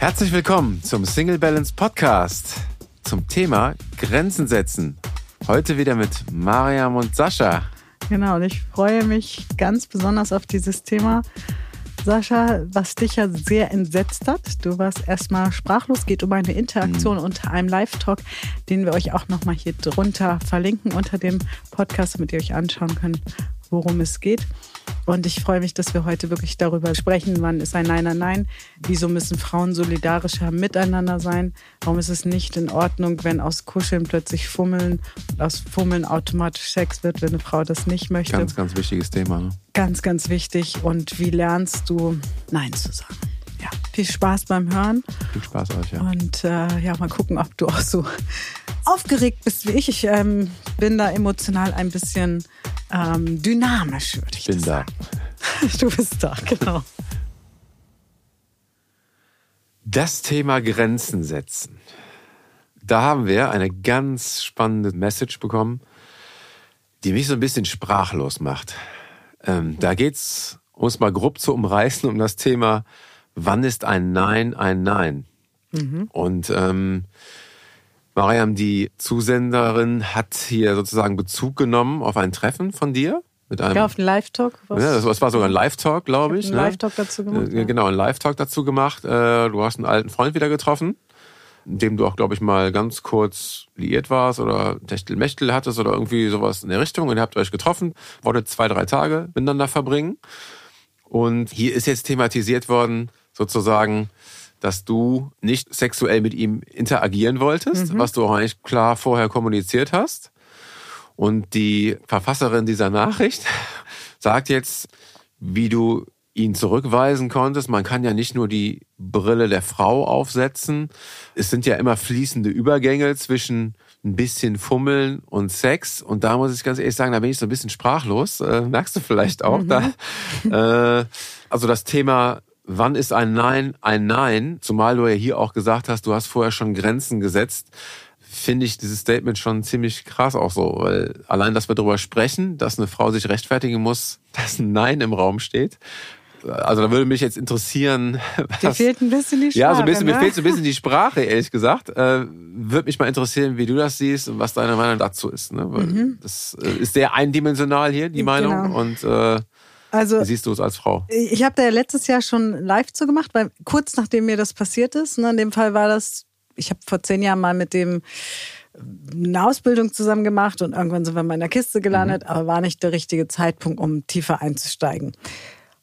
Herzlich willkommen zum Single Balance Podcast zum Thema Grenzen setzen. Heute wieder mit Mariam und Sascha. Genau, und ich freue mich ganz besonders auf dieses Thema. Sascha, was dich ja sehr entsetzt hat, du warst erstmal sprachlos, geht um eine Interaktion mhm. unter einem Live-Talk, den wir euch auch nochmal hier drunter verlinken unter dem Podcast, damit ihr euch anschauen könnt, worum es geht. Und ich freue mich, dass wir heute wirklich darüber sprechen, wann ist ein Nein ein Nein, wieso müssen Frauen solidarischer miteinander sein, warum ist es nicht in Ordnung, wenn aus Kuscheln plötzlich Fummeln und aus Fummeln automatisch Sex wird, wenn eine Frau das nicht möchte. Ganz, ganz wichtiges Thema. Ne? Ganz, ganz wichtig. Und wie lernst du Nein zu sagen? Ja, viel Spaß beim Hören. Viel Spaß euch, ja. Und äh, ja, mal gucken, ob du auch so aufgeregt bist wie ich. Ich ähm, bin da emotional ein bisschen ähm, dynamisch, würde ich, ich bin da. Du bist da, genau. Das Thema Grenzen setzen. Da haben wir eine ganz spannende Message bekommen, die mich so ein bisschen sprachlos macht. Ähm, da geht's, um es mal grob zu umreißen, um das Thema, wann ist ein Nein ein Nein? Mhm. Und ähm, Mariam, die Zusenderin, hat hier sozusagen Bezug genommen auf ein Treffen von dir. Mit einem, ja, auf einen Live-Talk. Ja, das war sogar ein Live-Talk, glaube ich. Ein ne? Live-Talk dazu gemacht. Äh, genau, ein Live-Talk dazu gemacht. Äh, du hast einen alten Freund wieder getroffen, mit dem du auch, glaube ich, mal ganz kurz liiert warst oder Techtelmechtel hattest oder irgendwie sowas in der Richtung. Und ihr habt euch getroffen, wolltet zwei, drei Tage miteinander verbringen. Und hier ist jetzt thematisiert worden, sozusagen, dass du nicht sexuell mit ihm interagieren wolltest, mhm. was du auch eigentlich klar vorher kommuniziert hast. Und die Verfasserin dieser Nachricht sagt jetzt, wie du ihn zurückweisen konntest. Man kann ja nicht nur die Brille der Frau aufsetzen. Es sind ja immer fließende Übergänge zwischen ein bisschen Fummeln und Sex. Und da muss ich ganz ehrlich sagen, da bin ich so ein bisschen sprachlos. Äh, merkst du vielleicht auch mhm. da. Äh, also das Thema wann ist ein Nein ein Nein? Zumal du ja hier auch gesagt hast, du hast vorher schon Grenzen gesetzt, finde ich dieses Statement schon ziemlich krass auch so, weil allein, dass wir darüber sprechen, dass eine Frau sich rechtfertigen muss, dass ein Nein im Raum steht. Also da würde mich jetzt interessieren. Was, Dir fehlt ein bisschen die Sprache. Ja, so ein bisschen, ne? mir fehlt so ein bisschen die Sprache, ehrlich gesagt. Äh, würde mich mal interessieren, wie du das siehst und was deine Meinung dazu ist. Ne? Weil mhm. Das äh, ist sehr eindimensional hier, die Meinung. Genau. Und äh, also, Wie siehst du es als Frau? Ich habe da ja letztes Jahr schon live zu gemacht, weil kurz nachdem mir das passiert ist. Ne, in dem Fall war das, ich habe vor zehn Jahren mal mit dem eine Ausbildung zusammen gemacht und irgendwann sind wir in der Kiste gelandet, mhm. aber war nicht der richtige Zeitpunkt, um tiefer einzusteigen.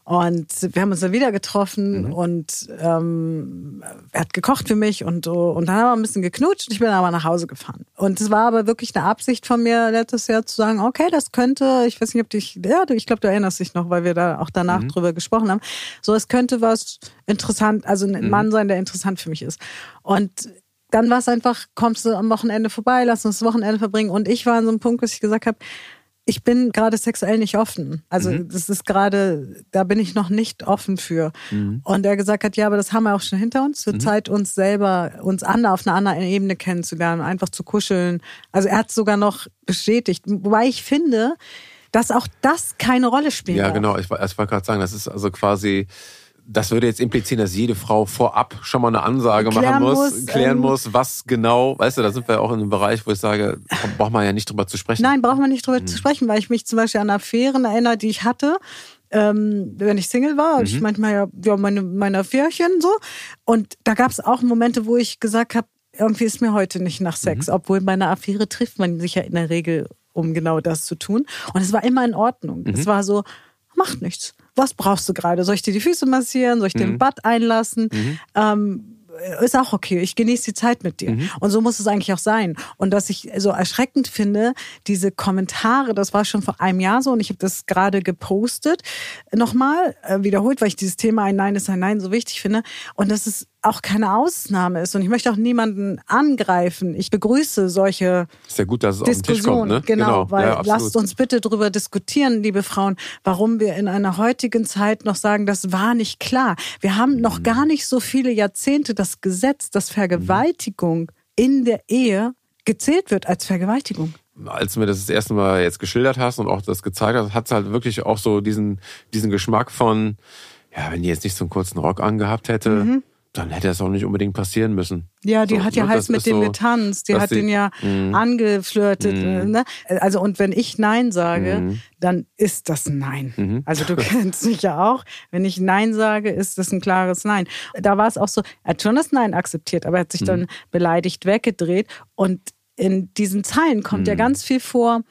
Und wir haben uns dann wieder getroffen mhm. und ähm, er hat gekocht für mich und, und dann haben wir ein bisschen geknutscht. Ich bin aber nach Hause gefahren. Und es war aber wirklich eine Absicht von mir letztes Jahr zu sagen, okay, das könnte, ich weiß nicht, ob dich, ja, ich glaube, du erinnerst dich noch, weil wir da auch danach mhm. drüber gesprochen haben. So, es könnte was interessant, also ein mhm. Mann sein, der interessant für mich ist. Und dann war es einfach, kommst du am Wochenende vorbei, lass uns das Wochenende verbringen. Und ich war an so einem Punkt, dass ich gesagt habe, ich bin gerade sexuell nicht offen. Also mhm. das ist gerade, da bin ich noch nicht offen für. Mhm. Und er gesagt hat, ja, aber das haben wir auch schon hinter uns. Zur mhm. Zeit uns selber, uns andere auf einer anderen Ebene kennenzulernen, einfach zu kuscheln. Also er hat sogar noch bestätigt. Wobei ich finde, dass auch das keine Rolle spielt. Ja, genau. Ich, ich wollte gerade sagen, das ist also quasi das würde jetzt implizieren, dass jede Frau vorab schon mal eine Ansage klären machen muss, muss klären ähm, muss, was genau, weißt du, da sind wir auch in einem Bereich, wo ich sage, braucht man ja nicht drüber zu sprechen. Nein, braucht man nicht drüber mhm. zu sprechen, weil ich mich zum Beispiel an Affären erinnere, die ich hatte, ähm, wenn ich Single war, mhm. ich manchmal ja, ja meine, meine Affärchen so. Und da gab es auch Momente, wo ich gesagt habe, irgendwie ist mir heute nicht nach Sex, mhm. obwohl bei einer Affäre trifft man sich ja in der Regel, um genau das zu tun. Und es war immer in Ordnung. Es mhm. war so, macht nichts was brauchst du gerade? Soll ich dir die Füße massieren? Soll ich mhm. den Bad einlassen? Mhm. Ähm, ist auch okay. Ich genieße die Zeit mit dir. Mhm. Und so muss es eigentlich auch sein. Und was ich so erschreckend finde, diese Kommentare, das war schon vor einem Jahr so und ich habe das gerade gepostet, nochmal äh, wiederholt, weil ich dieses Thema ein Nein ist ein Nein so wichtig finde. Und das ist auch keine Ausnahme ist. Und ich möchte auch niemanden angreifen. Ich begrüße solche ist ja gut, dass es Diskussionen. Auf den Tisch kommt, ne? Genau, genau. weil ja, lasst uns bitte darüber diskutieren, liebe Frauen, warum wir in einer heutigen Zeit noch sagen, das war nicht klar. Wir haben noch mhm. gar nicht so viele Jahrzehnte das Gesetz, dass Vergewaltigung in der Ehe gezählt wird als Vergewaltigung als du mir das das erste Mal jetzt geschildert hast und auch das gezeigt hast, hat es halt wirklich auch so diesen, diesen Geschmack von, ja, wenn die jetzt nicht so einen kurzen Rock angehabt hätte, mhm dann hätte es auch nicht unbedingt passieren müssen. Ja, die So, hat ja ne, heiß das mit dem so, getanzt, die hat den ja Mhm. angeflirtet. Mhm. Ne? Also und wenn ich Nein sage, Mhm. dann ist das Nein. Mhm. Also du kennst mich ja auch. Wenn ich Nein sage, ist das ein klares Nein. Da war es auch so, er hat schon das Nein akzeptiert, aber er hat sich Mhm. dann beleidigt weggedreht. Und in diesen Zeilen kommt ja Mhm. ganz viel vor,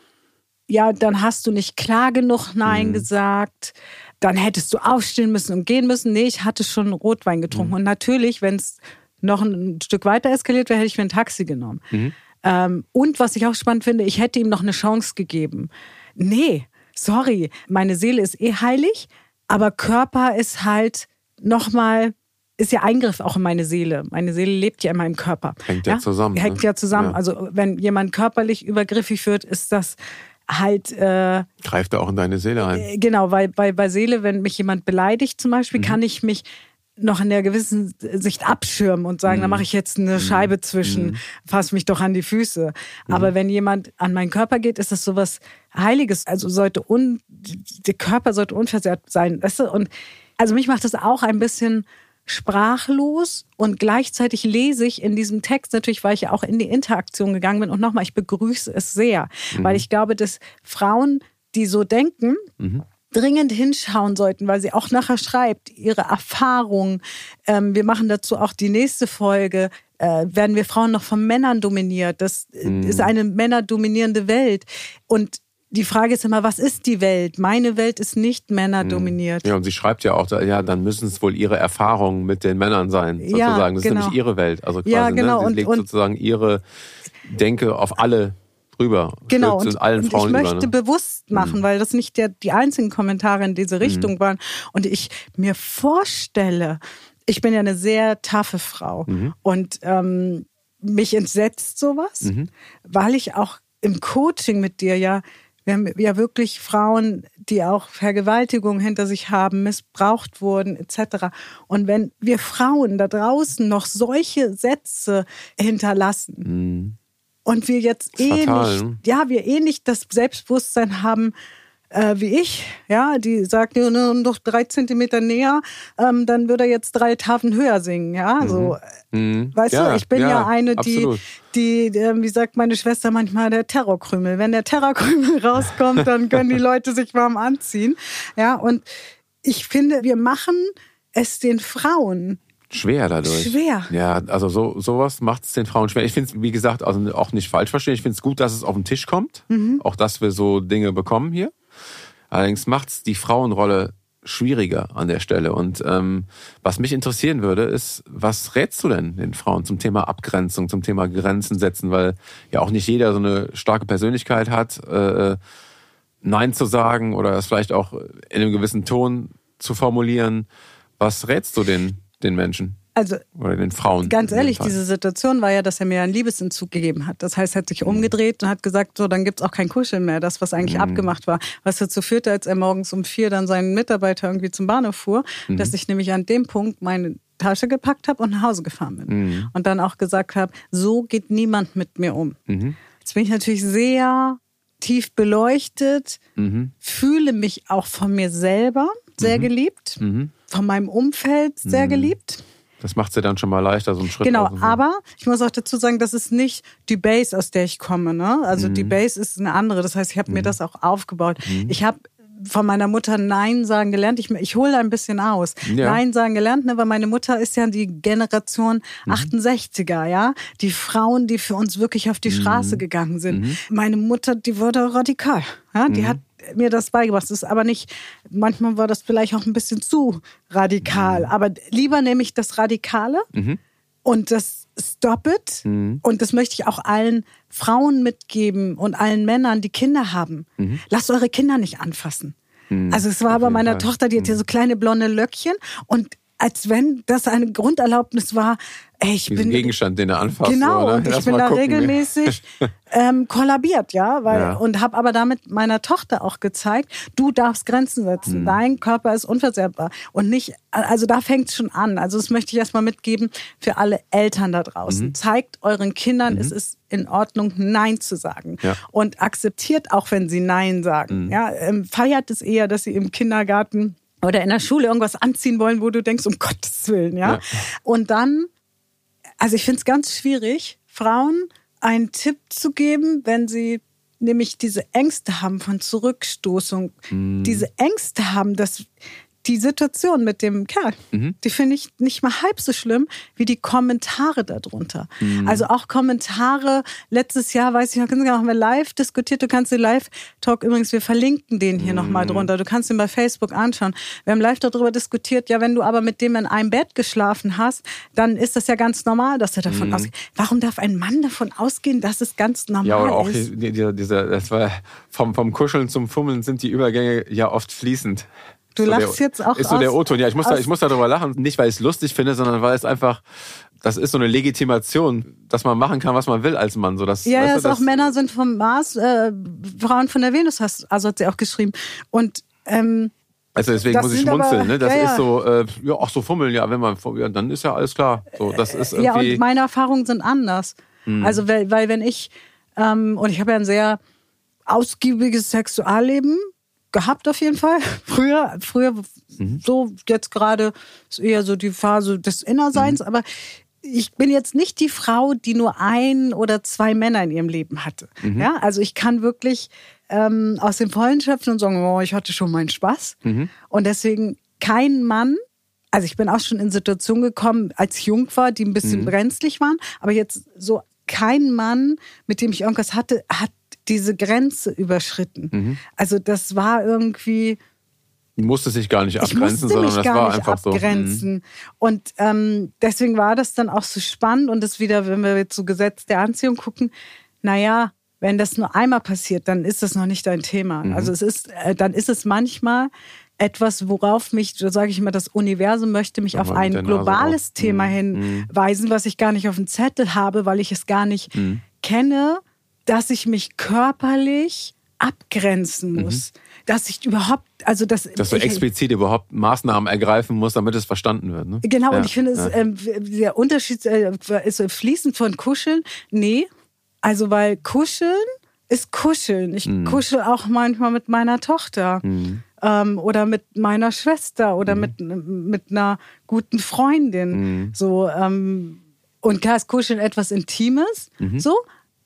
ja, dann hast du nicht klar genug Nein gesagt. Dann hättest du aufstehen müssen und gehen müssen. Nee, ich hatte schon Rotwein getrunken. Mhm. Und natürlich, wenn es noch ein Stück weiter eskaliert wäre, hätte ich mir ein Taxi genommen. Mhm. Ähm, und was ich auch spannend finde, ich hätte ihm noch eine Chance gegeben. Nee, sorry, meine Seele ist eh heilig, aber Körper ist halt nochmal, ist ja Eingriff auch in meine Seele. Meine Seele lebt ja immer im Körper. Hängt ja zusammen, Hängt ne? ja zusammen. Ja. Also wenn jemand körperlich übergriffig wird, ist das halt äh, Greift da auch in deine Seele ein. äh, Genau, weil bei, bei Seele, wenn mich jemand beleidigt zum Beispiel, Mhm. kann ich mich noch in der gewissen Sicht abschirmen und sagen, Mhm. da mache ich jetzt eine Scheibe zwischen, fass mich doch an die Füße. Mhm. Aber wenn jemand an meinen Körper geht, ist das sowas Heiliges. Also sollte un, der Körper sollte unversehrt sein. Weißt du? Und also mich macht das auch ein bisschen sprachlos und gleichzeitig lese ich in diesem Text natürlich, weil ich ja auch in die Interaktion gegangen bin und nochmal, ich begrüße es sehr, weil ich glaube, dass Frauen, die so denken, dringend hinschauen sollten, weil sie auch nachher schreibt, ihre Erfahrungen. Ähm, wir machen dazu auch die nächste Folge. Äh, werden wir Frauen noch von Männern dominiert? Das äh, ist eine männerdominierende Welt. Und die Frage ist immer, was ist die Welt? Meine Welt ist nicht männerdominiert. Ja, und sie schreibt ja auch, da, ja, dann müssen es wohl ihre Erfahrungen mit den Männern sein, Ja, sozusagen. Das ist genau. nämlich ihre Welt. Also quasi, Ja, genau. ne? Sie legt und- sozusagen ihre Denke auf alle rüber. Genau, und, allen und Frauen ich möchte über, ne? bewusst machen, weil das nicht der, die einzigen Kommentare in diese Richtung waren. Und ich mir vorstelle, ich bin ja eine sehr taffe Frau und ähm, mich entsetzt sowas, weil ich auch im Coaching mit dir ja, wir haben ja wirklich Frauen, die auch Vergewaltigung hinter sich haben, missbraucht wurden etc. Und wenn wir Frauen da draußen noch solche Sätze hinterlassen, und wir jetzt eh fatal, nicht, ja, wir eh nicht das Selbstbewusstsein haben, äh, wie ich, ja, die sagt, nur noch drei Zentimeter näher, ähm, dann würde er jetzt drei Tafeln höher singen, ja, so. Mhm. Weißt Ja, du, ich bin ja, ja, eine, die, absolut. die, äh, wie sagt meine Schwester manchmal, der Terrorkrümel. Wenn der Terrorkrümel rauskommt, dann können die Leute sich warm anziehen. Ja, und ich finde, wir machen es den Frauen Schwer dadurch. Schwer. Ja, also so sowas macht es den Frauen schwer. Ich finde es, wie gesagt, also auch nicht falsch verstehen. Ich finde es gut, dass es auf den Tisch kommt. Mhm. Auch, dass wir so Dinge bekommen hier. Allerdings macht es die Frauenrolle schwieriger an der Stelle. Und ähm, was mich interessieren würde, ist, was rätst du denn den Frauen zum Thema Abgrenzung, zum Thema Grenzen setzen? Weil ja auch nicht jeder so eine starke Persönlichkeit hat, äh, Nein zu sagen oder es vielleicht auch in einem gewissen Ton zu formulieren. Was rätst du den, den Menschen Also oder den Frauen? Ganz ehrlich, diese Situation war ja, dass er mir einen Liebesentzug gegeben hat. Das heißt, er hat sich umgedreht und hat gesagt, so, dann gibt's auch kein Kuscheln mehr, das, was eigentlich abgemacht war. Was dazu führte, als er morgens um vier dann seinen Mitarbeiter irgendwie zum Bahnhof fuhr, dass ich nämlich an dem Punkt meine Tasche gepackt habe und nach Hause gefahren bin. Und dann auch gesagt habe, so geht niemand mit mir um. Jetzt bin ich natürlich sehr tief beleuchtet, fühle mich auch von mir selber sehr geliebt, von meinem Umfeld sehr geliebt. Das macht sie dann schon mal leichter, so einen Schritt. Genau, so. aber ich muss auch dazu sagen, das ist nicht die Base, aus der ich komme. Ne? Also die Base ist eine andere. Das heißt, ich habe mir das auch aufgebaut. Ich habe von meiner Mutter Nein sagen gelernt. Ich, ich hole ein bisschen aus. Ja. Nein sagen gelernt, ne? weil meine Mutter ist ja die Generation 68er, ja. Die Frauen, die für uns wirklich auf die Straße gegangen sind. Meine Mutter, die wurde radikal. Ja? Die hat mir das beigebracht. Das ist aber nicht, manchmal war das vielleicht auch ein bisschen zu radikal. Aber lieber nehme ich das Radikale und das Stop it. Und das möchte ich auch allen Frauen mitgeben und allen Männern, die Kinder haben. Lasst eure Kinder nicht anfassen. Also es war bei meiner. Tochter, die hat ja so kleine blonde Löckchen und als wenn das eine Grunderlaubnis war, ey, ich Diesen bin Gegenstand, den er anfasst. Genau, oder? und ich bin da gucken. regelmäßig ähm, kollabiert, ja, weil Ja. und habe aber damit meiner Tochter auch gezeigt, du darfst Grenzen setzen, Mhm. dein Körper ist unversehrbar und nicht, also da fängt es schon an. Also das möchte ich erstmal mitgeben für alle Eltern da draußen. Mhm. Zeigt euren Kindern, es ist in Ordnung, Nein zu sagen Ja. und akzeptiert auch, wenn sie Nein sagen. Ja, ähm, feiert es eher, dass sie im Kindergarten oder in der Schule irgendwas anziehen wollen, wo du denkst, um Gottes Willen, ja. ja. Und dann, also ich finde es ganz schwierig, Frauen einen Tipp zu geben, wenn sie nämlich diese Ängste haben von Zurückstoßung, mm. diese Ängste haben, dass die Situation mit dem Kerl, mhm. die finde ich nicht mal halb so schlimm wie die Kommentare darunter. Mhm. Also auch Kommentare, letztes Jahr, weiß ich noch, haben wir live diskutiert, du kannst den Live-Talk übrigens, wir verlinken den hier mhm. nochmal drunter, du kannst ihn bei Facebook anschauen. Wir haben live darüber diskutiert, ja, wenn du aber mit dem in einem Bett geschlafen hast, dann ist das ja ganz normal, dass er davon mhm. ausgeht. Warum darf ein Mann davon ausgehen, dass es ganz normal ist? Ja, oder auch ist? Dieser, dieser, das war vom, vom Kuscheln zum Fummeln sind die Übergänge ja oft fließend. Du so lachst der, jetzt auch Ist so der O-Ton. Ja, ich muss, da, ich muss darüber lachen. Nicht, weil ich es lustig finde, sondern weil es einfach, das ist so eine Legitimation, dass man machen kann, was man will als Mann. So, dass, ja, weißt du, auch Männer sind vom Mars, äh, Frauen von der Venus, hast, also hat sie auch geschrieben. Und ähm, also deswegen muss ich schmunzeln, aber, ne? Das ja, ja. ist so, äh, ja, auch so fummeln, ja, wenn man, ja, dann ist ja alles klar. So, das ist irgendwie ja, und meine Erfahrungen sind anders. Hm. Also, weil, weil wenn ich, ähm, und ich habe ja ein sehr ausgiebiges Sexualleben, gehabt auf jeden Fall. Früher, früher mhm. so, jetzt gerade ist eher so die Phase des Innerseins, mhm. aber ich bin jetzt nicht die Frau, die nur ein oder zwei Männer in ihrem Leben hatte. Mhm. Ja, also ich kann wirklich ähm, aus dem Vollen schöpfen und sagen, oh, ich hatte schon meinen Spaß. Mhm. Und deswegen kein Mann, also ich bin auch schon in Situationen gekommen, als ich jung war, die ein bisschen mhm. brenzlig waren, aber jetzt so kein Mann, mit dem ich irgendwas hatte, hat diese Grenze überschritten. Mhm. Also das war irgendwie. Musste sich gar nicht abgrenzen, sondern das war einfach abgrenzen. so. Mhm. Und ähm, deswegen war das dann auch so spannend und das wieder, wenn wir jetzt so Gesetz der Anziehung gucken, naja, wenn das nur einmal passiert, dann ist das noch nicht dein Thema. Mhm. Also es ist, äh, dann ist es manchmal etwas, worauf mich, so sage ich immer, das Universum möchte mich auf ein globales Thema mhm. hinweisen, was ich gar nicht auf dem Zettel habe, weil ich es gar nicht mhm. kenne dass ich mich körperlich abgrenzen mhm. muss. Mhm. Dass ich überhaupt, also das. Dass du explizit überhaupt Maßnahmen ergreifen musst, damit es verstanden wird. Ne? Genau, ja, und ich finde, ja. äh, der Unterschied äh, ist fließend von Kuscheln. Nee, also weil Kuscheln ist Kuscheln. Ich mhm. kuschel auch manchmal mit meiner Tochter. Mhm. Ähm, oder mit meiner Schwester oder mhm. mit, mit einer guten Freundin. Mhm. So, ähm, und klar ist Kuscheln etwas Intimes, so,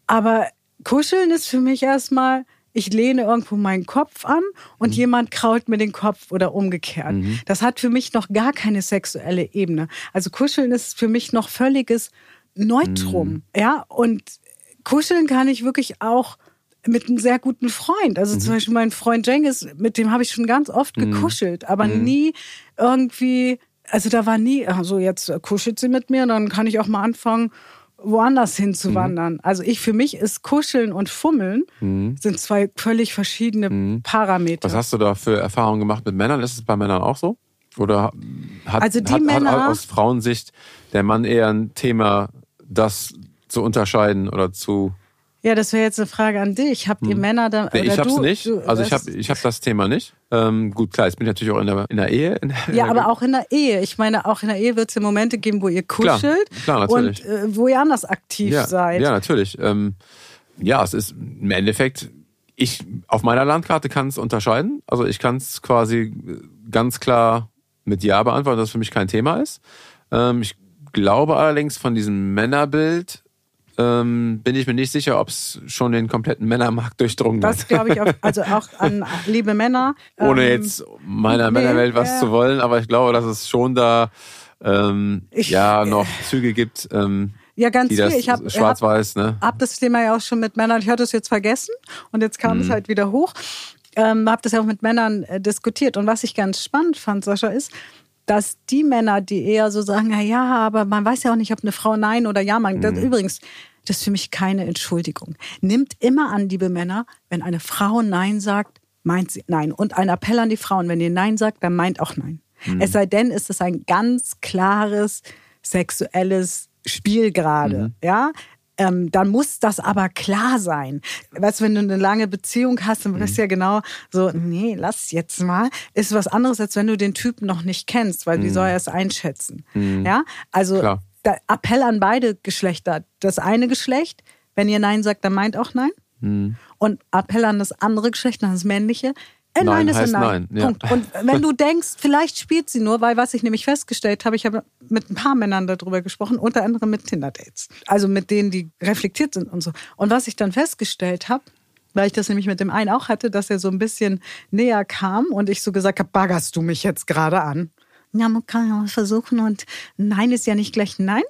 aber Kuscheln ist für mich erstmal, ich lehne irgendwo meinen Kopf an und mhm. jemand krault mir den Kopf oder umgekehrt. Mhm. Das hat für mich noch gar keine sexuelle Ebene. Also Kuscheln ist für mich noch völliges Neutrum. Mhm. Ja, und kuscheln kann ich wirklich auch mit einem sehr guten Freund. Also zum mhm. Beispiel mein Freund Jengis, mit dem habe ich schon ganz oft mhm. gekuschelt, aber mhm. nie irgendwie, also da war nie, also jetzt kuschelt sie mit mir, dann kann ich auch mal anfangen, woanders hinzuwandern. Mhm. Also ich für mich ist Kuscheln und Fummeln mhm. sind zwei völlig verschiedene mhm. Parameter. Was hast du da für Erfahrungen gemacht mit Männern? Ist es bei Männern auch so? Oder hat, also die hat, Männer, hat aus Frauensicht der Mann eher ein Thema, das zu unterscheiden oder zu ja, das wäre jetzt eine Frage an dich. Habt ihr hm. Männer da? Nee, ich hab's du, nicht. Du, also ich habe ich hab das Thema nicht. Ähm, gut, klar, jetzt bin ich natürlich auch in der, in der Ehe. In der, ja, aber auch in der Ehe. Ich meine, auch in der Ehe wird es ja Momente geben, wo ihr kuschelt klar, klar, und äh, wo ihr anders aktiv ja, seid. Ja, natürlich. Ähm, ja, es ist im Endeffekt, ich auf meiner Landkarte kann es unterscheiden. Also ich kann es quasi ganz klar mit Ja beantworten, dass es für mich kein Thema ist. Ähm, ich glaube allerdings von diesem Männerbild ähm, bin ich mir nicht sicher, ob es schon den kompletten Männermarkt durchdrungen hat. Das glaube ich, auch, also auch an liebe Männer. Ohne ähm, jetzt meiner nee, Männerwelt was äh, zu wollen, aber ich glaube, dass es schon da ähm, ich, ja noch Züge gibt. Ähm, ja, ganz viel. Ich habe schwarz-weiß, ne? Hab das Thema ja auch schon mit Männern. Ich hatte es jetzt vergessen und jetzt kam mhm. es halt wieder hoch. Ähm, habe das ja auch mit Männern äh, diskutiert und was ich ganz spannend fand, Sascha, ist, dass die Männer, die eher so sagen, na ja, aber man weiß ja auch nicht, ob eine Frau nein oder ja meint. Mhm. Übrigens, das ist für mich keine Entschuldigung. Nimmt immer an, liebe Männer, wenn eine Frau Nein sagt, meint sie Nein. Und ein Appell an die Frauen, wenn ihr Nein sagt, dann meint auch Nein. Mhm. Es sei denn, ist es ein ganz klares sexuelles Spiel gerade, mhm. ja. Ähm, dann muss das aber klar sein. Weißt du, wenn du eine lange Beziehung hast, dann weißt du mhm. ja genau so, nee, lass jetzt mal. Ist was anderes, als wenn du den Typen noch nicht kennst, weil wie mhm. soll er es einschätzen? Mhm. Ja, also Klar. Appell an beide Geschlechter. Das eine Geschlecht, wenn ihr Nein sagt, dann meint auch Nein. Mhm. Und Appell an das andere Geschlecht, an das männliche, Ein Nein, Nein ist heißt Nein. Nein, ja. Punkt. Und wenn du denkst, vielleicht spielt sie nur, weil was ich nämlich festgestellt habe, ich habe mit ein paar Männern darüber gesprochen, unter anderem mit Tinder-Dates. Also mit denen, die reflektiert sind und so. Und was ich dann festgestellt habe, weil ich das nämlich mit dem einen auch hatte, dass er so ein bisschen näher kam und ich so gesagt habe, baggerst du mich jetzt gerade an? Ja, man kann ja mal versuchen und Nein ist ja nicht gleich Nein.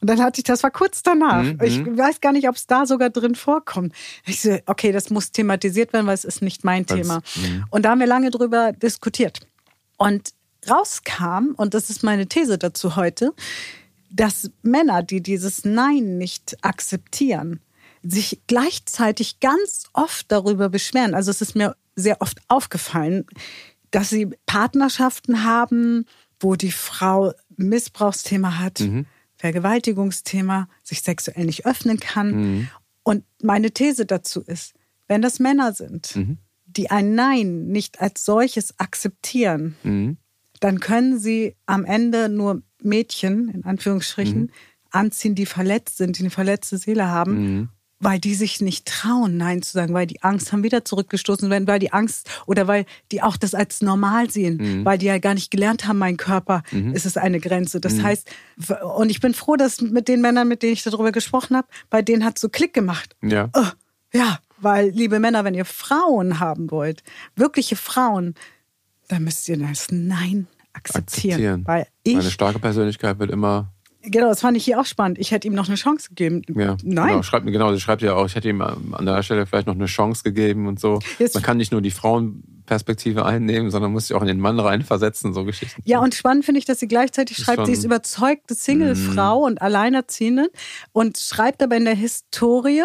Und dann hatte ich, das war kurz danach. Mhm. Ich weiß gar nicht, ob es da sogar drin vorkommt. Ich so, okay, das muss thematisiert werden, weil es ist nicht mein Weil's- Thema. mhm. Und da haben wir lange drüber diskutiert. Und rauskam, und das ist meine These dazu heute, dass Männer, die dieses Nein nicht akzeptieren, sich gleichzeitig ganz oft darüber beschweren. Also es ist mir sehr oft aufgefallen, dass sie Partnerschaften haben, wo die Frau Missbrauchsthema hat, Vergewaltigungsthema, sich sexuell nicht öffnen kann. Und meine These dazu ist, wenn das Männer sind, die ein Nein nicht als solches akzeptieren, Mhm. dann können sie am Ende nur Mädchen, in Anführungsstrichen, anziehen, die verletzt sind, die eine verletzte Seele haben, weil die sich nicht trauen, Nein zu sagen, weil die Angst haben, wieder zurückgestoßen werden, weil die Angst oder weil die auch das als normal sehen, weil die ja gar nicht gelernt haben, mein Körper ist es eine Grenze. Das heißt, und ich bin froh, dass mit den Männern, mit denen ich darüber gesprochen habe, bei denen hat so Klick gemacht. Ja. Oh, ja, weil, liebe Männer, wenn ihr Frauen haben wollt, wirkliche Frauen, dann müsst ihr das Nein akzeptieren. Akzeptieren. Weil ich, Eine starke Persönlichkeit wird immer. Genau, das fand ich hier auch spannend. Ich hätte ihm noch eine Chance gegeben. Ja, Nein. Genau, schreibt, genau, sie schreibt ja auch, ich hätte ihm an der Stelle vielleicht noch eine Chance gegeben und so. Jetzt- Man kann nicht nur die Frauenperspektive einnehmen, sondern muss sich auch in den Mann reinversetzen, so Geschichten. Ja, und spannend finde ich, dass sie gleichzeitig schreibt, sie ist überzeugte Singlefrau und Alleinerziehende und schreibt aber in der Historie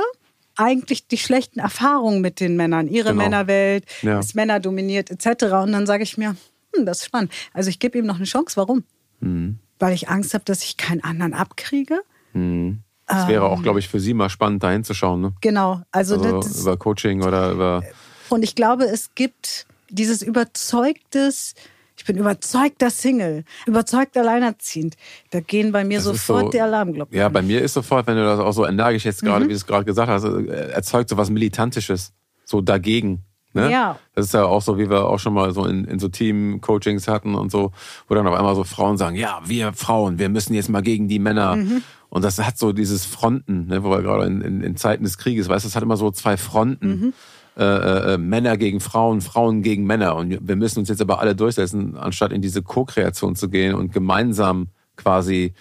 eigentlich die schlechten Erfahrungen mit den Männern, ihre Genau. Männerwelt, Ja. ist Männer dominiert etc. Und dann sage ich mir, hm, das ist spannend. Also ich gebe ihm noch eine Chance. Warum? Mhm. Weil ich Angst habe, dass ich keinen anderen abkriege. Das wäre auch, glaube ich, für sie mal spannend, da hinzuschauen. Ne? Genau. Also, Also das, über Coaching oder über. und ich glaube, es gibt dieses überzeugtes, ich bin überzeugter Single, überzeugt alleinerziehend. Da gehen bei mir Das sofort so- die Alarmglocken. Ja, an. bei mir ist sofort, wenn du das auch so energisch jetzt Mhm. gerade, wie du es gerade gesagt hast, äh, erzeugt so was Militantisches, so dagegen. Ne? Ja. Das ist ja auch so, wie wir auch schon mal so in, in so Team-Coachings hatten und so, wo dann auf einmal so Frauen sagen, ja, wir Frauen, wir müssen jetzt mal gegen die Männer. Mhm. Und das hat so dieses Fronten, ne, wo wir gerade in, in, in Zeiten des Krieges, weißt du, das hat immer so zwei Fronten. Mhm. Äh, äh, äh, Männer gegen Frauen, Frauen gegen Männer. Und wir müssen uns jetzt aber alle durchsetzen, anstatt in diese Co-Kreation zu gehen und gemeinsam quasi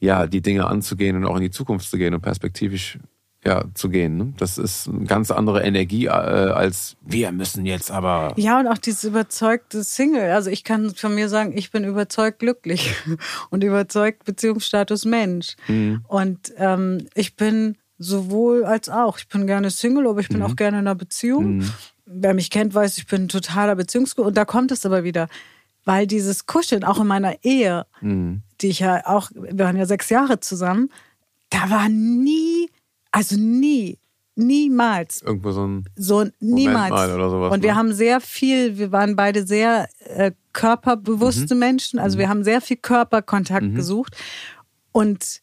ja die Dinge anzugehen und auch in die Zukunft zu gehen und perspektivisch ja zu gehen. Ne? Das ist eine ganz andere Energie äh, als wir müssen jetzt aber. Ja, und auch dieses überzeugte Single. Also ich kann von mir sagen, ich bin überzeugt glücklich und überzeugt Beziehungsstatus Mensch. Und ähm, ich bin sowohl als auch. Ich bin gerne Single, aber ich bin auch gerne in einer Beziehung. Wer mich kennt, weiß, ich bin ein totaler Beziehungs Und da kommt es aber wieder, weil dieses Kuscheln, auch in meiner Ehe, die ich ja auch, wir waren ja sechs Jahre zusammen, da war nie, also nie, niemals Irgendwo so ein so niemals. mal oder sowas, und wir ne? haben sehr viel, wir waren beide sehr äh, körperbewusste Mhm. Menschen, also wir haben sehr viel Körperkontakt gesucht. Und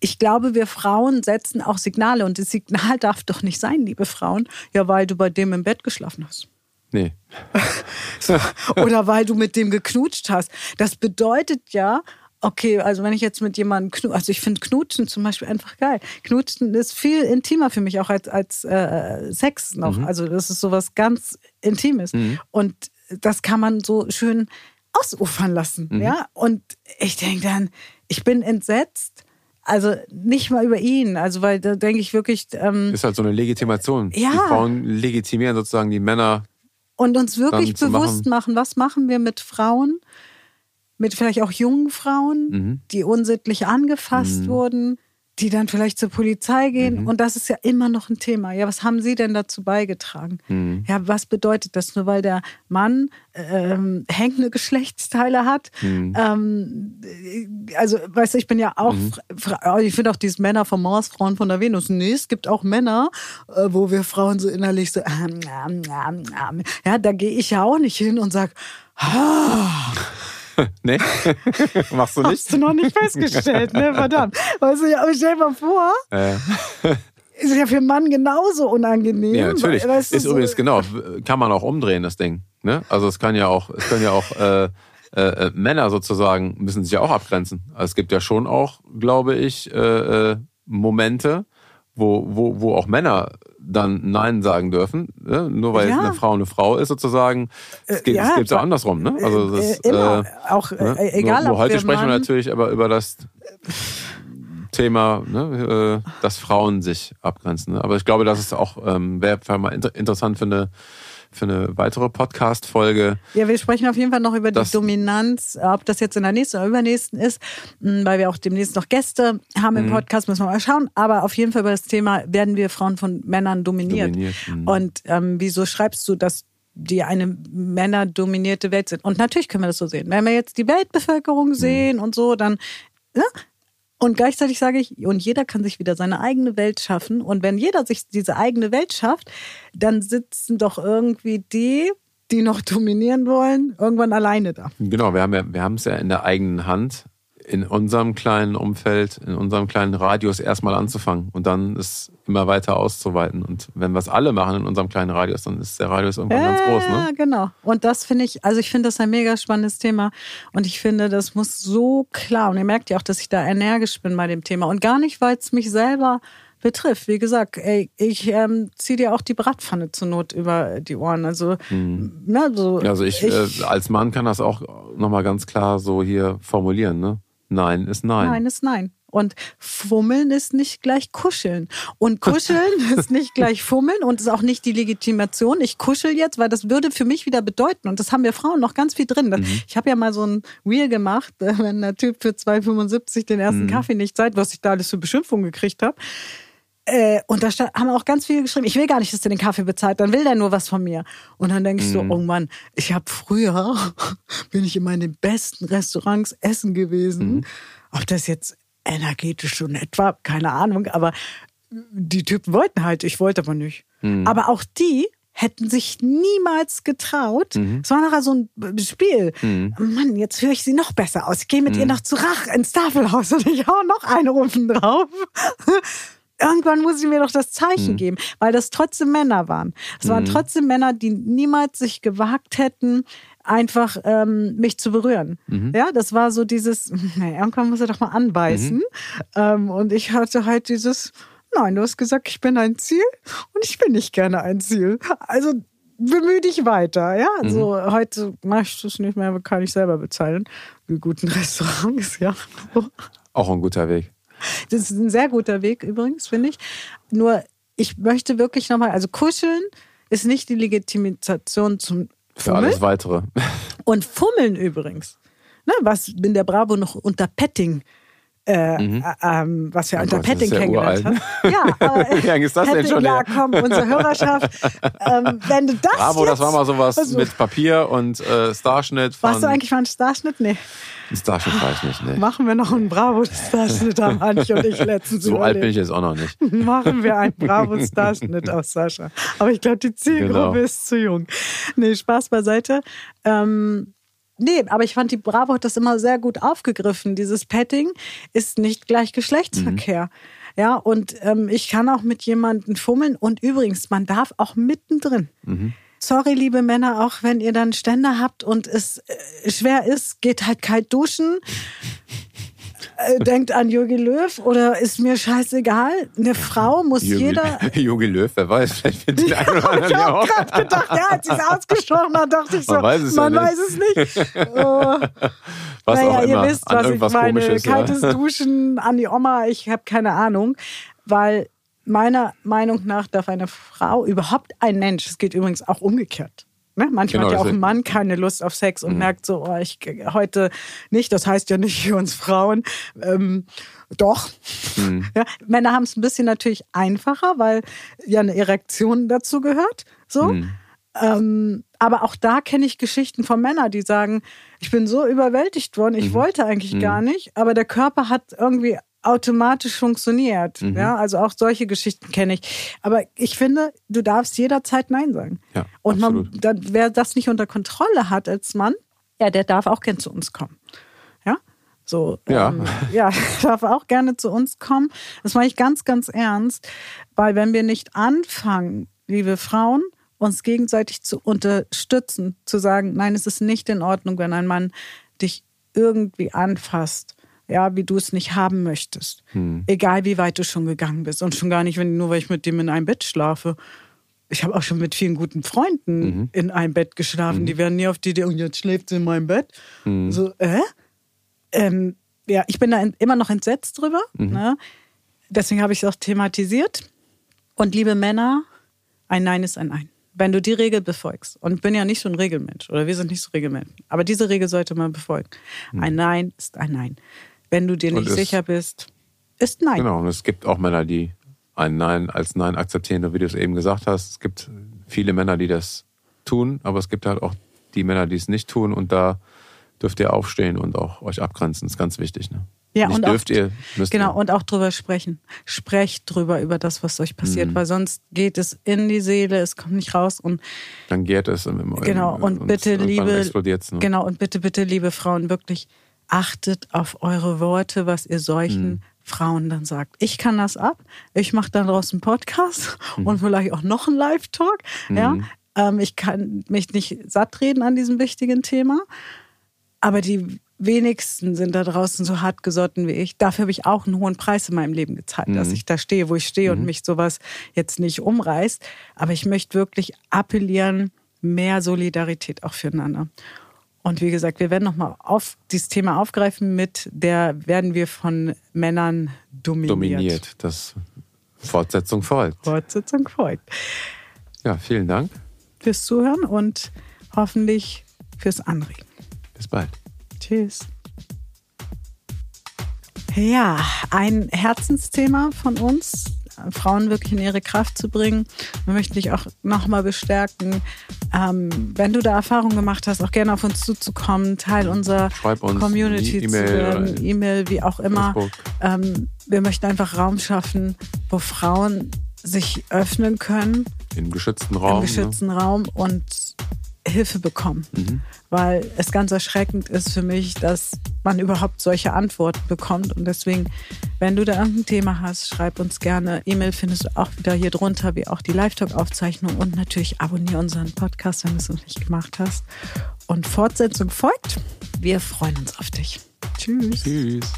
ich glaube, wir Frauen setzen auch Signale und das Signal darf doch nicht sein, liebe Frauen, ja, weil du bei dem im Bett geschlafen hast. Nee. Oder weil du mit dem geknutscht hast. Das bedeutet ja, okay, also wenn ich jetzt mit jemandem knutsche, also ich finde Knutschen zum Beispiel einfach geil. Knutschen ist viel intimer für mich auch als, als äh, Sex noch. Also das ist sowas ganz Intimes. Und das kann man so schön ausufern lassen. Ja? Und ich denke dann, ich bin entsetzt. Also nicht mal über ihn, also weil da denke ich wirklich, ähm, Ist halt so eine Legitimation. Ja. Die Frauen legitimieren sozusagen die Männer. und uns wirklich bewusst machen. was machen wir mit Frauen, mit vielleicht auch jungen Frauen, Mhm. die unsittlich angefasst wurden, die dann vielleicht zur Polizei gehen. Mhm. Und das ist ja immer noch ein Thema. Ja, was haben Sie denn dazu beigetragen? Mhm. Ja, was bedeutet das? Nur weil der Mann ähm, hängende Geschlechtsteile hat. Mhm. Ähm, also, weißt du, ich bin ja auch, Fra- ich finde auch dieses Männer vom Mars, Frauen von der Venus. Nee, es gibt auch Männer, äh, wo wir Frauen so innerlich so, ähm, ähm, ähm, ähm. ja, da gehe ich ja auch nicht hin und sag, Nee? Machst du nicht? hast du noch nicht festgestellt, ne? Verdammt. Weißt du, ja, aber stell dir mal vor, Äh, ist ja für einen Mann genauso unangenehm. Ja, natürlich. Weißt du, ist so- übrigens genau, kann man auch umdrehen, das Ding. Ne? Also es kann ja auch, es können ja auch äh, äh, äh, Männer sozusagen müssen sich ja auch abgrenzen. Also es gibt ja schon auch, glaube ich, äh, äh, Momente, wo, wo, wo auch Männer dann Nein sagen dürfen, ne? nur weil Ja. eine Frau eine Frau ist sozusagen. Es geht ja, es gibt's auch andersrum, ne? Also das, äh, immer, auch äh, ne? egal nur, nur heute wir sprechen wir Mann, natürlich aber über das Thema, ne, äh, dass Frauen sich abgrenzen. Ne? Aber ich glaube, das ist auch ähm, wäre mal inter interessant für eine für eine weitere Podcast-Folge. Ja, wir sprechen auf jeden Fall noch über die Dominanz, ob das jetzt in der nächsten oder übernächsten ist, mh, weil wir auch demnächst noch Gäste haben Mhm. im Podcast, müssen wir mal schauen. Aber auf jeden Fall über das Thema, werden wir Frauen von Männern dominiert? Dominiert, mhm. Und ähm, wieso schreibst du, dass die eine männerdominierte Welt sind? Und natürlich können wir das so sehen. Wenn wir jetzt die Weltbevölkerung Mhm. sehen und so, dann ne? Und gleichzeitig sage ich, und jeder kann sich wieder seine eigene Welt schaffen. Und wenn jeder sich diese eigene Welt schafft, dann sitzen doch irgendwie die, die noch dominieren wollen, irgendwann alleine da. Genau, wir haben ja, wir haben es ja in der eigenen Hand, in unserem kleinen Umfeld, in unserem kleinen Radius erstmal anzufangen und dann es immer weiter auszuweiten. Und wenn wir es alle machen in unserem kleinen Radius, dann ist der Radius irgendwann ganz groß, Ja, ne? genau. Und das finde ich, also ich finde das ein mega spannendes Thema. Und ich finde, das muss so klar. Und ihr merkt ja auch, dass ich da energisch bin bei dem Thema. Und gar nicht, weil es mich selber betrifft. Wie gesagt, ey, ich ähm, ziehe dir auch die Bratpfanne zur Not über die Ohren. Also, ne, so, Mhm. Also ich, äh, als Mann kann das auch nochmal ganz klar so hier formulieren, ne? Nein ist nein. Nein ist nein. Und Fummeln ist nicht gleich Kuscheln. Und Kuscheln ist nicht gleich Fummeln und ist auch nicht die Legitimation. Ich kuschel jetzt, weil das würde für mich wieder bedeuten. Und das haben wir Frauen noch ganz viel drin. Das- Ich habe ja mal so ein Reel gemacht, äh, wenn der Typ für 2,75 den ersten Kaffee nicht zahlt, was ich da alles für Beschimpfungen gekriegt habe. Äh, und da stand, haben auch ganz viele geschrieben, ich will gar nicht, dass der den Kaffee bezahlt, dann will der nur was von mir. Und dann denke ich so, oh Mann, ich habe früher, bin ich immer in den besten Restaurants essen gewesen. Ob das jetzt energetisch schon etwa, keine Ahnung, aber die Typen wollten halt, ich wollte aber nicht. Aber auch die hätten sich niemals getraut. Es war nachher so ein Spiel. Mann, jetzt höre ich sie noch besser aus. Ich gehe mit ihr noch zu Rach ins Tafelhaus und ich hau noch einen Rufen drauf. Irgendwann muss ich mir doch das Zeichen geben, weil das trotzdem Männer waren. Es waren trotzdem Männer, die niemals sich gewagt hätten, einfach ähm, mich zu berühren. Ja, das war so dieses, naja, irgendwann muss er doch mal anbeißen. Ähm, und ich hatte halt dieses, nein, du hast gesagt, ich bin ein Ziel und ich bin nicht gerne ein Ziel. Also bemühe dich weiter. Ja, also heute mache ich das nicht mehr, kann ich selber bezahlen. Die guten Restaurants, ja. Auch ein guter Weg. Das ist ein sehr guter Weg übrigens, finde ich. Nur ich möchte wirklich nochmal, also kuscheln ist nicht die Legitimation zum Für Fummeln. alles Weitere. Und Fummeln übrigens, ne, was in der Bravo noch unter Petting, äh, äh, ähm, was wir unter Gott, Petting ja kennengelernt uralt. haben. Ja, aber, Wie lange ist das denn Petting, schon Ja, komm, unsere Hörerschaft. ähm, wenn du das Bravo, jetzt, das war mal sowas also, mit Papier und äh, Starschnitt. Von, Warst du eigentlich mal ein Starschnitt? Nee. Ein Starschnitt war ich nicht, ne. Machen wir noch einen Bravo-Starschnitt, haben Anche und ich letztens So alt bin ich jetzt auch noch nicht. machen wir einen Bravo-Starschnitt aus Sascha. Aber ich glaube, die Zielgruppe Genau. ist zu jung. Nee, Spaß beiseite. Ähm, nee, aber ich fand, die Bravo hat das immer sehr gut aufgegriffen. Dieses Petting ist nicht gleich Geschlechtsverkehr. Ja, und ähm, ich kann auch mit jemandem fummeln. Und übrigens, man darf auch mittendrin. Sorry, liebe Männer, auch wenn ihr dann Ständer habt und es äh, schwer ist, geht halt kalt duschen. Äh, denkt an Jürgen Löw oder ist mir scheißegal. Eine Frau muss Jogi, jeder. Jogi Löw, wer weiß, vielleicht findet den einen oder anderen Ich ja habe auch. gerade gedacht, ja, als ich es ausgesprochen habe, dachte ich so, Man weiß es ja man nicht. weiß es nicht. Oh, Was naja, auch immer. ihr wisst, was ich meine. komisches. Kaltes ja. Duschen an die Oma, ich habe keine Ahnung. Weil meiner Meinung nach darf eine Frau, überhaupt ein Mensch, es geht übrigens auch umgekehrt. Ne? Manchmal Genau, hat ja auch ein Mann keine Lust auf Sex und merkt so, oh, ich heute nicht. Das heißt ja nicht für uns Frauen. Ähm, doch. Ja, Männer haben es ein bisschen natürlich einfacher, weil ja eine Erektion dazu gehört. So. Ähm, aber auch da kenne ich Geschichten von Männern, die sagen, ich bin so überwältigt worden, ich wollte eigentlich gar nicht, aber der Körper hat irgendwie automatisch funktioniert. Ja, also auch solche Geschichten kenne ich. Aber ich finde, du darfst jederzeit Nein sagen. Ja, Und man, dann, wer das nicht unter Kontrolle hat als Mann, ja, der darf auch gern zu uns kommen. Ja, So, Ja. ähm, ja, darf auch gerne zu uns kommen. Das mache ich ganz, ganz ernst, weil wenn wir nicht anfangen, liebe Frauen, uns gegenseitig zu unterstützen, zu sagen, nein, es ist nicht in Ordnung, wenn ein Mann dich irgendwie anfasst, ja, wie du es nicht haben möchtest. Egal wie weit du schon gegangen bist und schon gar nicht, wenn nur weil ich mit dem in einem Bett schlafe. Ich habe auch schon mit vielen guten Freunden in einem Bett geschlafen. Die werden nie auf die Idee, und jetzt schläft sie in meinem Bett. So, äh? ähm, ja, ich bin da immer noch entsetzt drüber. Ne? Deswegen habe ich es auch thematisiert. Und liebe Männer, ein Nein ist ein Nein. Wenn du die Regel befolgst, und ich bin ja nicht so ein Regelmensch, oder wir sind nicht so Regelmenschen, aber diese Regel sollte man befolgen. Ein Nein ist ein Nein. Wenn du dir Und nicht es- sicher bist, ist Nein. Genau, und es gibt auch Männer, die ein Nein als Nein akzeptieren, wie du es eben gesagt hast. Es gibt viele Männer, die das tun, aber es gibt halt auch die Männer, die es nicht tun und da dürft ihr aufstehen und auch euch abgrenzen. Das ist ganz wichtig. Ne? Ja, nicht und auch- dürft ihr, müsst Genau, ihr. und auch drüber sprechen. Sprecht drüber über das, was euch passiert, Mhm. weil sonst geht es in die Seele, es kommt nicht raus und Dann geht es im, im, Genau, im, und bitte, liebe, ne? genau, und bitte, bitte, liebe Frauen, wirklich achtet auf eure Worte, was ihr solchen Mhm. Frauen dann sagt. Ich kann das ab. Ich mache dann draus einen Podcast Mhm. und vielleicht auch noch einen Live-Talk. Ja, ähm, ich kann mich nicht satt reden an diesem wichtigen Thema. Aber die wenigsten sind da draußen so hart gesotten wie ich. Dafür habe ich auch einen hohen Preis in meinem Leben gezahlt, dass ich da stehe, wo ich stehe und mich sowas jetzt nicht umreißt. Aber ich möchte wirklich appellieren, mehr Solidarität auch füreinander. Und wie gesagt, wir werden nochmal auf dieses Thema aufgreifen. Mit der werden wir von Männern dominiert. dominiert. Das Fortsetzung folgt. Fortsetzung folgt. Ja, vielen Dank. Fürs Zuhören und hoffentlich fürs Anregen. Bis bald. Tschüss. Ja, ein Herzensthema von uns, Frauen wirklich in ihre Kraft zu bringen. Wir möchten dich auch nochmal bestärken. Ähm, wenn du da Erfahrungen gemacht hast, auch gerne auf uns zuzukommen, Teil unserer uns Community eine zu E-Mail werden, E-Mail, wie auch immer. Ähm, wir möchten einfach Raum schaffen, wo Frauen sich öffnen können Im geschützten Raum. im geschützten Raum und Hilfe bekommen. Weil es ganz erschreckend ist für mich, dass man überhaupt solche Antworten bekommt. Und deswegen, wenn du da irgendein Thema hast, schreib uns gerne. E-Mail findest du auch wieder hier drunter, wie auch die Live-Talk-Aufzeichnung. Und natürlich abonniere unseren Podcast, wenn du es noch nicht gemacht hast. Und Fortsetzung folgt. Wir freuen uns auf dich. Tschüss. Tschüss.